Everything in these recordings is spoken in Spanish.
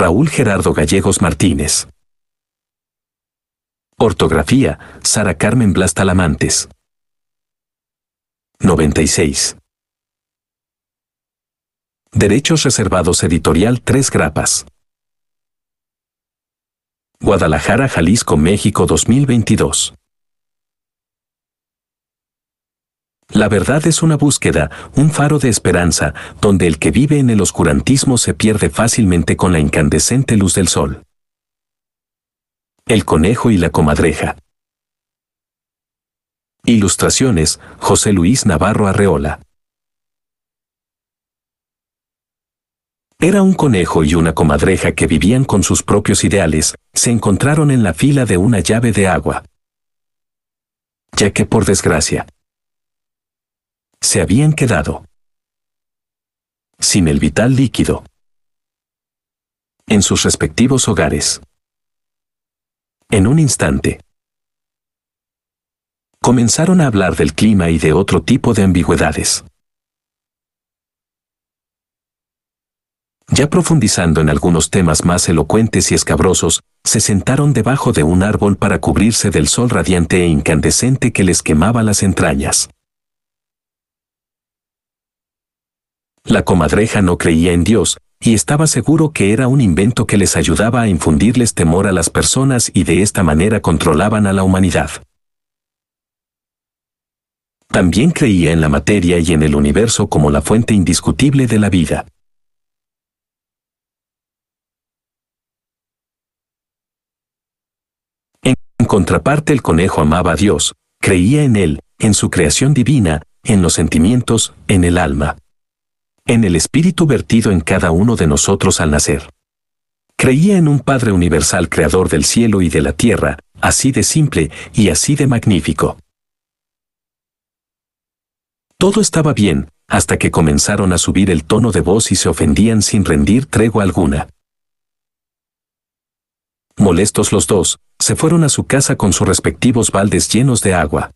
Raúl Gerardo Gallegos Martínez. Ortografía, Sara Carmen Blas Talamantes. 96. Derechos reservados editorial Tres Grapas. Guadalajara, Jalisco, México 2022. La verdad es una búsqueda, un faro de esperanza, donde el que vive en el oscurantismo se pierde fácilmente con la incandescente luz del sol. El conejo y la comadreja. Ilustraciones, José Luis Navarro Arreola. Era un conejo y una comadreja que vivían con sus propios ideales, se encontraron en la fila de una llave de agua. Ya que por desgracia, se habían quedado sin el vital líquido en sus respectivos hogares. En un instante, comenzaron a hablar del clima y de otro tipo de ambigüedades. Ya profundizando en algunos temas más elocuentes y escabrosos, se sentaron debajo de un árbol para cubrirse del sol radiante e incandescente que les quemaba las entrañas. La comadreja no creía en Dios, y estaba seguro que era un invento que les ayudaba a infundirles temor a las personas y de esta manera controlaban a la humanidad. También creía en la materia y en el universo como la fuente indiscutible de la vida. En contraparte el conejo amaba a Dios, creía en Él, en su creación divina, en los sentimientos, en el alma en el espíritu vertido en cada uno de nosotros al nacer. Creía en un Padre universal creador del cielo y de la tierra, así de simple y así de magnífico. Todo estaba bien, hasta que comenzaron a subir el tono de voz y se ofendían sin rendir tregua alguna. Molestos los dos, se fueron a su casa con sus respectivos baldes llenos de agua.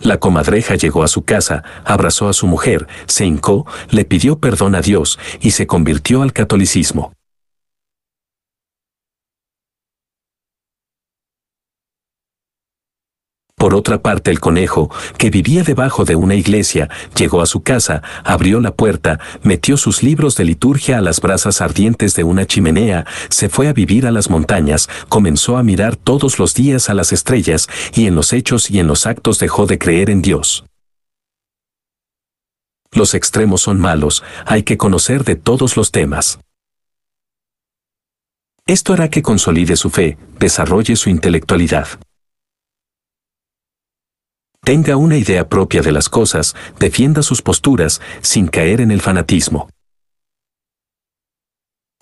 La comadreja llegó a su casa, abrazó a su mujer, se hincó, le pidió perdón a Dios y se convirtió al catolicismo. Por otra parte, el conejo, que vivía debajo de una iglesia, llegó a su casa, abrió la puerta, metió sus libros de liturgia a las brasas ardientes de una chimenea, se fue a vivir a las montañas, comenzó a mirar todos los días a las estrellas, y en los hechos y en los actos dejó de creer en Dios. Los extremos son malos, hay que conocer de todos los temas. Esto hará que consolide su fe, desarrolle su intelectualidad tenga una idea propia de las cosas, defienda sus posturas, sin caer en el fanatismo.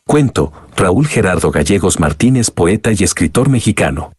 Cuento, Raúl Gerardo Gallegos Martínez, poeta y escritor mexicano.